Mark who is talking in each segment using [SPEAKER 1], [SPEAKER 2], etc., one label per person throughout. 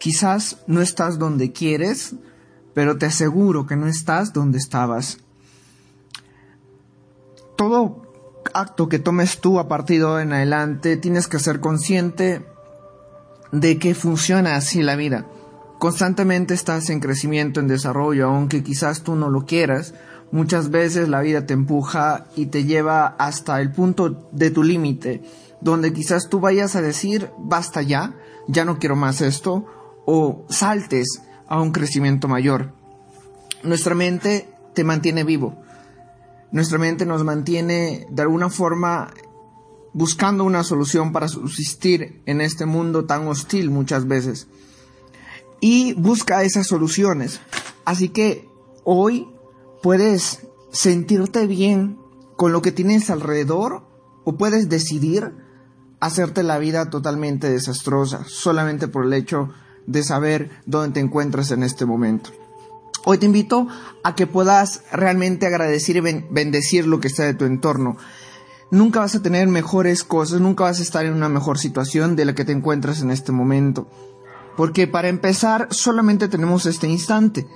[SPEAKER 1] Quizás no estás donde quieres, pero te aseguro que no estás donde estabas. Todo acto que tomes tú a partir de en adelante, tienes que ser consciente de que funciona así la vida. Constantemente estás en crecimiento, en desarrollo, aunque quizás tú no lo quieras. Muchas veces la vida te empuja y te lleva hasta el punto de tu límite, donde quizás tú vayas a decir, basta ya, ya no quiero más esto, o saltes a un crecimiento mayor. Nuestra mente te mantiene vivo. Nuestra mente nos mantiene de alguna forma buscando una solución para subsistir en este mundo tan hostil muchas veces. Y busca esas soluciones. Así que hoy puedes sentirte bien con lo que tienes alrededor o puedes decidir hacerte la vida totalmente desastrosa solamente por el hecho de saber dónde te encuentras en este momento. Hoy te invito a que puedas realmente agradecer y bendecir lo que está de tu entorno. Nunca vas a tener mejores cosas, nunca vas a estar en una mejor situación de la que te encuentras en este momento. Porque para empezar, solamente tenemos este instante.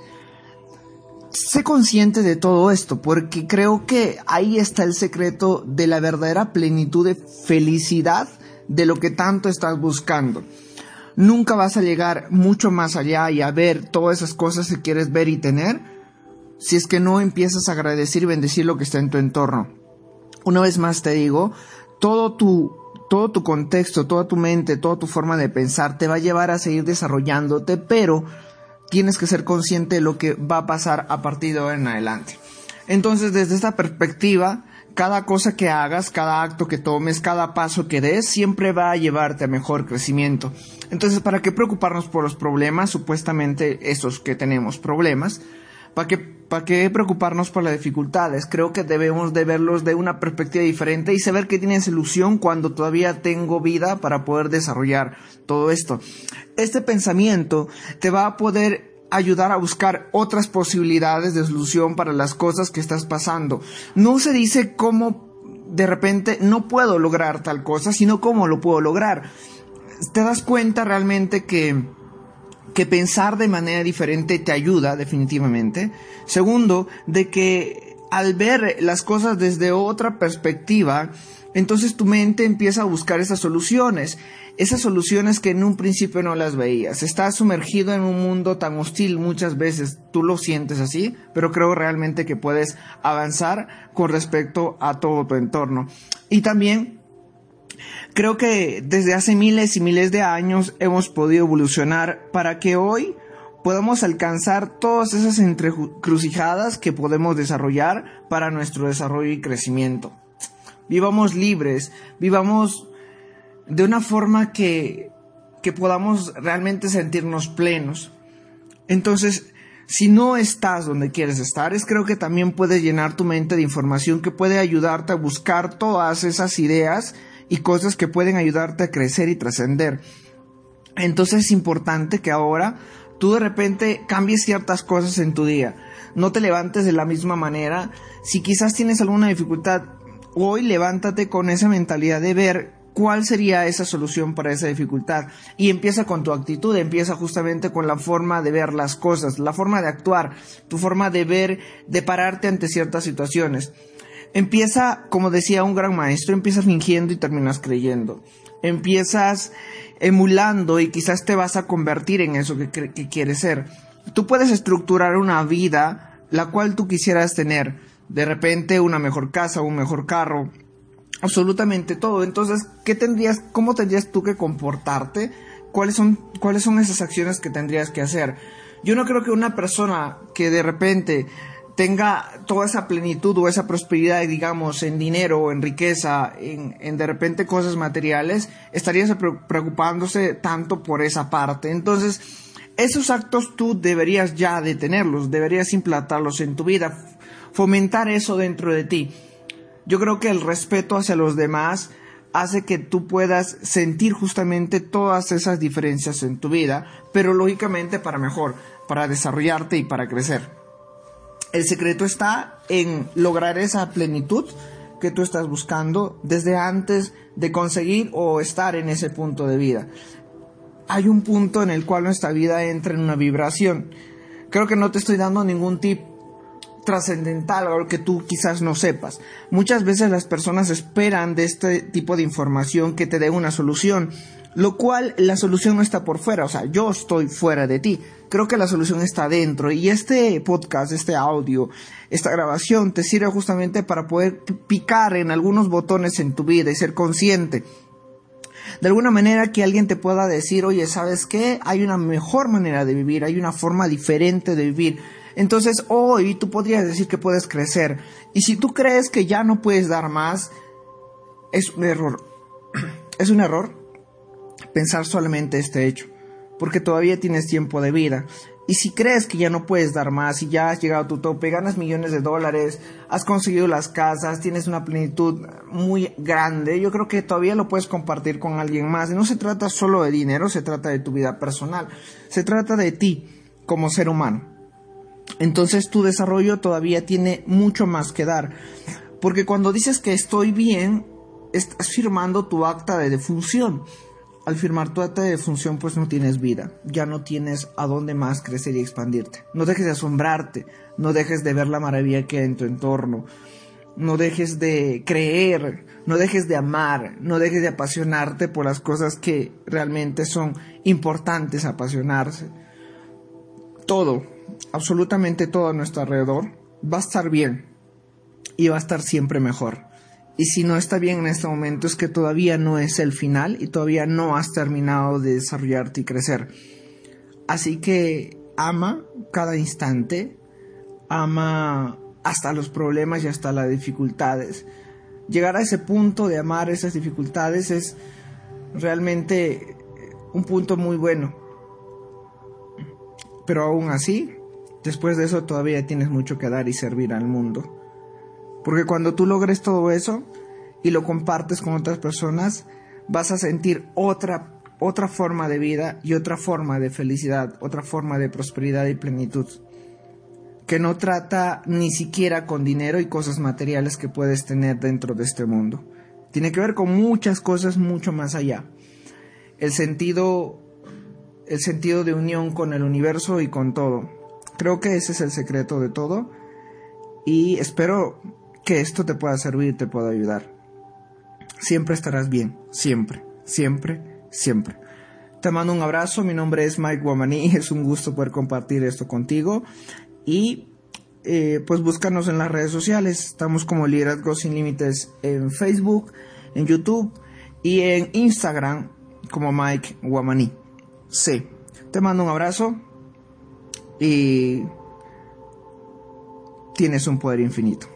[SPEAKER 1] Sé consciente de todo esto, porque creo que ahí está el secreto de la verdadera plenitud de felicidad de lo que tanto estás buscando nunca vas a llegar mucho más allá y a ver todas esas cosas que quieres ver y tener si es que no empiezas a agradecer y bendecir lo que está en tu entorno. Una vez más te digo, todo tu, todo tu contexto, toda tu mente, toda tu forma de pensar te va a llevar a seguir desarrollándote, pero tienes que ser consciente de lo que va a pasar a partir de ahora en adelante. Entonces, desde esta perspectiva, cada cosa que hagas, cada acto que tomes, cada paso que des, siempre va a llevarte a mejor crecimiento. Entonces, ¿para qué preocuparnos por los problemas, supuestamente esos que tenemos problemas? ¿Para qué, ¿Para qué preocuparnos por las dificultades? Creo que debemos de verlos de una perspectiva diferente y saber que tienes ilusión cuando todavía tengo vida para poder desarrollar todo esto. Este pensamiento te va a poder ayudar a buscar otras posibilidades de solución para las cosas que estás pasando. No se dice cómo de repente no puedo lograr tal cosa, sino cómo lo puedo lograr. Te das cuenta realmente que, que pensar de manera diferente te ayuda definitivamente. Segundo, de que al ver las cosas desde otra perspectiva, entonces tu mente empieza a buscar esas soluciones esas soluciones que en un principio no las veías. Estás sumergido en un mundo tan hostil muchas veces, tú lo sientes así, pero creo realmente que puedes avanzar con respecto a todo tu entorno. Y también creo que desde hace miles y miles de años hemos podido evolucionar para que hoy podamos alcanzar todas esas entrecrucijadas que podemos desarrollar para nuestro desarrollo y crecimiento. Vivamos libres, vivamos de una forma que, que podamos realmente sentirnos plenos. Entonces, si no estás donde quieres estar, es creo que también puedes llenar tu mente de información que puede ayudarte a buscar todas esas ideas y cosas que pueden ayudarte a crecer y trascender. Entonces es importante que ahora tú de repente cambies ciertas cosas en tu día. No te levantes de la misma manera. Si quizás tienes alguna dificultad, hoy levántate con esa mentalidad de ver cuál sería esa solución para esa dificultad. Y empieza con tu actitud, empieza justamente con la forma de ver las cosas, la forma de actuar, tu forma de ver, de pararte ante ciertas situaciones. Empieza, como decía un gran maestro, empieza fingiendo y terminas creyendo. Empiezas emulando y quizás te vas a convertir en eso que, que quieres ser. Tú puedes estructurar una vida la cual tú quisieras tener. De repente una mejor casa, un mejor carro, absolutamente todo. Entonces, ¿qué tendrías, cómo tendrías tú que comportarte? ¿Cuáles son, cuáles son esas acciones que tendrías que hacer? Yo no creo que una persona que de repente tenga toda esa plenitud o esa prosperidad, digamos, en dinero o en riqueza, en, de repente cosas materiales, estarías preocupándose tanto por esa parte. Entonces, esos actos tú deberías ya detenerlos, deberías implantarlos en tu vida, fomentar eso dentro de ti. Yo creo que el respeto hacia los demás hace que tú puedas sentir justamente todas esas diferencias en tu vida, pero lógicamente para mejor, para desarrollarte y para crecer. El secreto está en lograr esa plenitud que tú estás buscando desde antes de conseguir o estar en ese punto de vida. hay un punto en el cual nuestra vida entra en una vibración. Creo que no te estoy dando ningún tip trascendental o que tú quizás no sepas. Muchas veces las personas esperan de este tipo de información que te dé una solución, lo cual la solución no está por fuera, o sea, yo estoy fuera de ti. Creo que la solución está dentro y este podcast, este audio, esta grabación te sirve justamente para poder picar en algunos botones en tu vida y ser consciente. De alguna manera que alguien te pueda decir, oye, ¿sabes qué? Hay una mejor manera de vivir, hay una forma diferente de vivir entonces hoy tú podrías decir que puedes crecer. Y si tú crees que ya no puedes dar más, es un error. Es un error pensar solamente este hecho, porque todavía tienes tiempo de vida. Y si crees que ya no puedes dar más y ya has llegado a tu tope, ganas millones de dólares, has conseguido las casas, tienes una plenitud muy grande, yo creo que todavía lo puedes compartir con alguien más. No se trata solo de dinero, se trata de tu vida personal, se trata de ti como ser humano. Entonces tu desarrollo todavía tiene mucho más que dar. Porque cuando dices que estoy bien, estás firmando tu acta de defunción. Al firmar tu acta de defunción, pues no tienes vida. Ya no tienes a dónde más crecer y expandirte. No dejes de asombrarte. No dejes de ver la maravilla que hay en tu entorno. No dejes de creer. No dejes de amar. No dejes de apasionarte por las cosas que realmente son importantes apasionarse. Todo, absolutamente todo a nuestro alrededor va a estar bien y va a estar siempre mejor. Y si no está bien en este momento es que todavía no es el final y todavía no has terminado de desarrollarte y crecer. Así que ama cada instante, ama hasta los problemas y hasta las dificultades. Llegar a ese punto de amar esas dificultades es realmente un punto muy bueno. Pero aún así, Después de eso todavía tienes mucho que dar y servir al mundo. Porque cuando tú logres todo eso y lo compartes con otras personas, vas a sentir otra, otra forma de vida y otra forma de felicidad, otra forma de prosperidad y plenitud. Que no trata ni siquiera con dinero y cosas materiales que puedes tener dentro de este mundo. Tiene que ver con muchas cosas mucho más allá. El sentido, el sentido de unión con el universo y con todo Creo que ese es el secreto de todo y espero que esto te pueda servir, te pueda ayudar. Siempre estarás bien, siempre, siempre, siempre. Te mando un abrazo, mi nombre es Mike Guamaní, es un gusto poder compartir esto contigo y eh, pues búscanos en las redes sociales, estamos como Liderazgo Sin Límites en Facebook, en YouTube y en Instagram como Mike Guamaní. Sí, te mando un abrazo, y tienes un poder infinito.